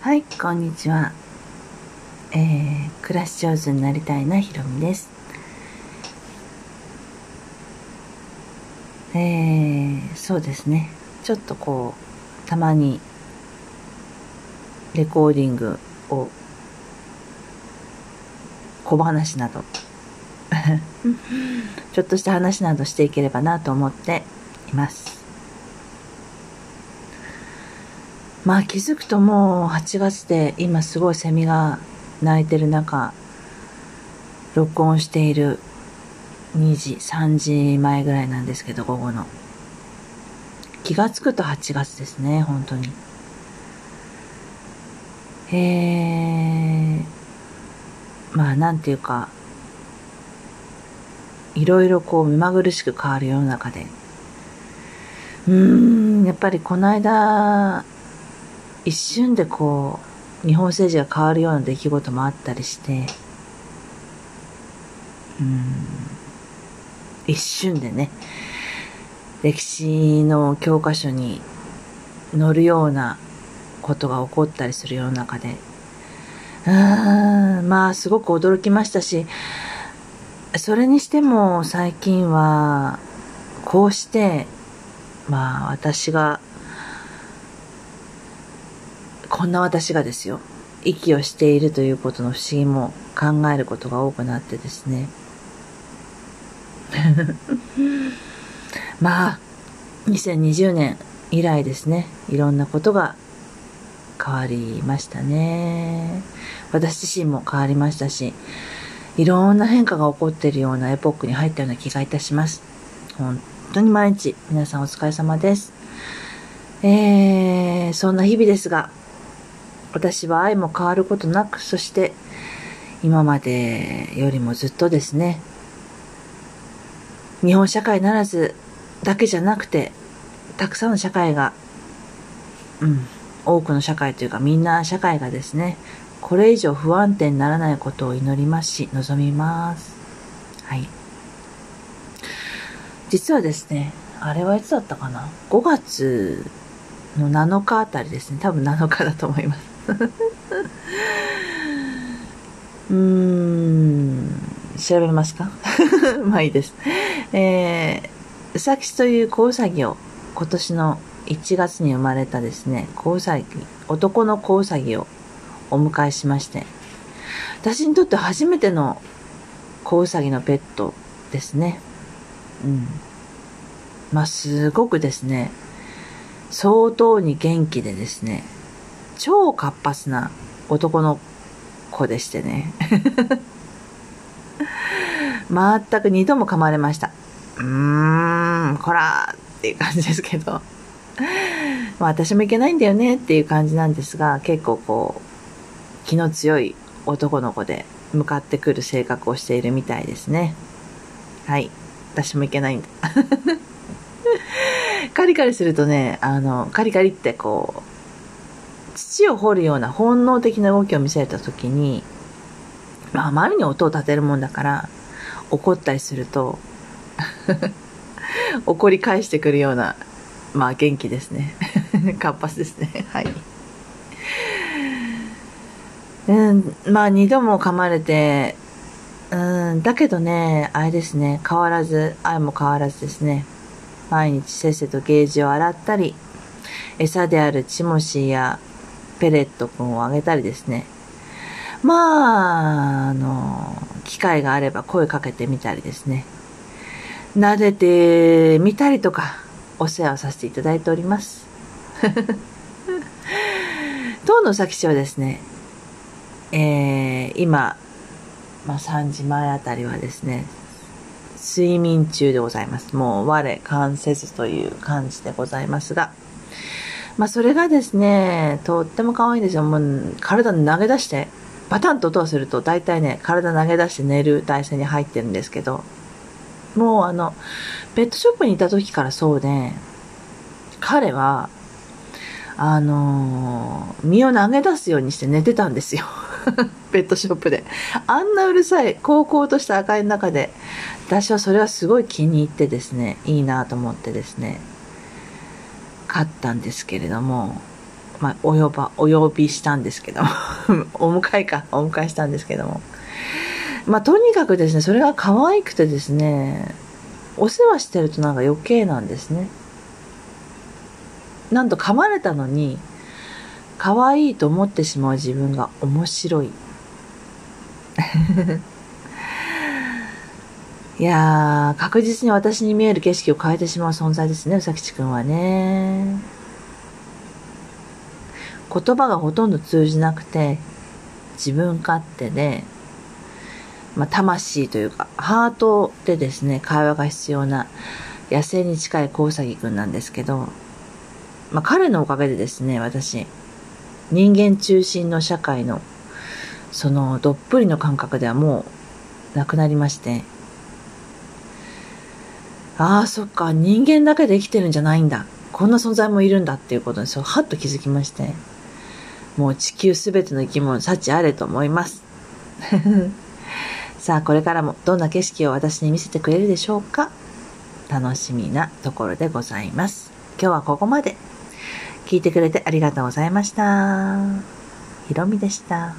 はい、こんにちは。えー、暮らし上手になりたいなひろみです。えー、そうですね。ちょっとこう、たまに、レコーディングを、小話など、ちょっとした話などしていければなと思っています。まあ気づくともう8月で今すごいセミが鳴いてる中録音している2時3時前ぐらいなんですけど午後の。気がつくと8月ですね本当に。えー、まあなんていうかいろいろこう目まぐるしく変わる世の中で。うーんやっぱりこの間一瞬でこう日本政治が変わるような出来事もあったりしてうん。一瞬でね歴史の教科書に載るようなことが起こったりする世の中で。うーんまあすごく驚きましたしそれにしても最近はこうしてまあ私がこんな私がですよ。息をしているということの不思議も考えることが多くなってですね。まあ2020年以来ですね。いろんなことが変わりましたね。私自身も変わりましたしいろんな変化が起こっているようなエポックに入ったような気がいたします。本当に毎日皆さんお疲れ様です。えー、そんな日々ですが私は愛も変わることなくそして今までよりもずっとですね。日本社会ならずだけじゃなくてたくさんの社会がうん多くの社会というかみんな社会がですねこれ以上不安定にならないことを祈りますし望みます。はい。実はですねあれはいつだったかな？5月の7日あたりですね。多分7日だと思います。うーん調べますか？まあいいです。えー、うさぎという子うさぎを今年の1月に生まれたですね、子うさぎ、男の子うさぎをお迎えしまして、私にとって初めての子うさぎのペットですね。うん。まあ、すごくですね、相当に元気でですね、超活発な男の子でしてね。全く二度も噛まれました。うーん、こらーっていう感じですけど。まあ私もいけないんだよねっていう感じなんですが、結構こう、気の強い男の子で向かってくる性格をしているみたいですね。はい。私もいけないんだ。カリカリするとね、あの、カリカリってこう、土を掘るような本能的な動きを見せたときに、まあ、あまりに音を立てるもんだから、怒ったりすると、怒り返してくるような、まあ元気ですね。活発ですね。はい。うん、まあ二度も噛まれて、うん、だけどね、あれですね、変わらず、愛も変わらずですね、毎日せっせとゲージを洗ったり、餌であるチモシーやペレット君をあげたりですね、まあ、あの、機会があれば声かけてみたりですね。撫でてみたりとか、お世話をさせていただいております。当の佐吉はですね、えー、今、まあ、3時前あたりはですね、睡眠中でございます。もう我関せずという感じでございますが、まあそれがですね、とっても可愛いんですよ。もう体投げ出して、バタンと音がすると大体ね、体投げ出して寝る体勢に入ってるんですけど、もうあの、ペットショップにいた時からそうで、彼は、あのー身を投げ出すようにして寝てたんですよ。ペットショップで。あんなうるさい、高校とした赤い中で、私はそれはすごい気に入ってですね、いいなと思ってですね、買ったんですけれども、まあ、お呼ば、お呼びしたんですけども お迎えか、お迎えしたんですけども。まあ、とにかくですね、それが可愛くてですね、お世話してるとなんか余計なんですね。なんと噛まれたのに、可愛いと思ってしまう自分が面白い。いやー、確実に私に見える景色を変えてしまう存在ですね、うさきちくんはね。言葉がほとんど通じなくて、自分勝手で、まあ、魂というか、ハートでですね、会話が必要な野生に近いコウサギくんなんですけど、まあ、彼のおかげでですね、私、人間中心の社会の、そのどっぷりの感覚ではもうなくなりまして、ああ、そっか、人間だけで生きてるんじゃないんだ。こんな存在もいるんだっていうことに、そう、はっと気づきまして、もう地球すべての生き物、幸あれと思います。さあ、これからもどんな景色を私に見せてくれるでしょうか楽しみなところでございます。今日はここまで。聞いてくれてありがとうございました。ひろみでした。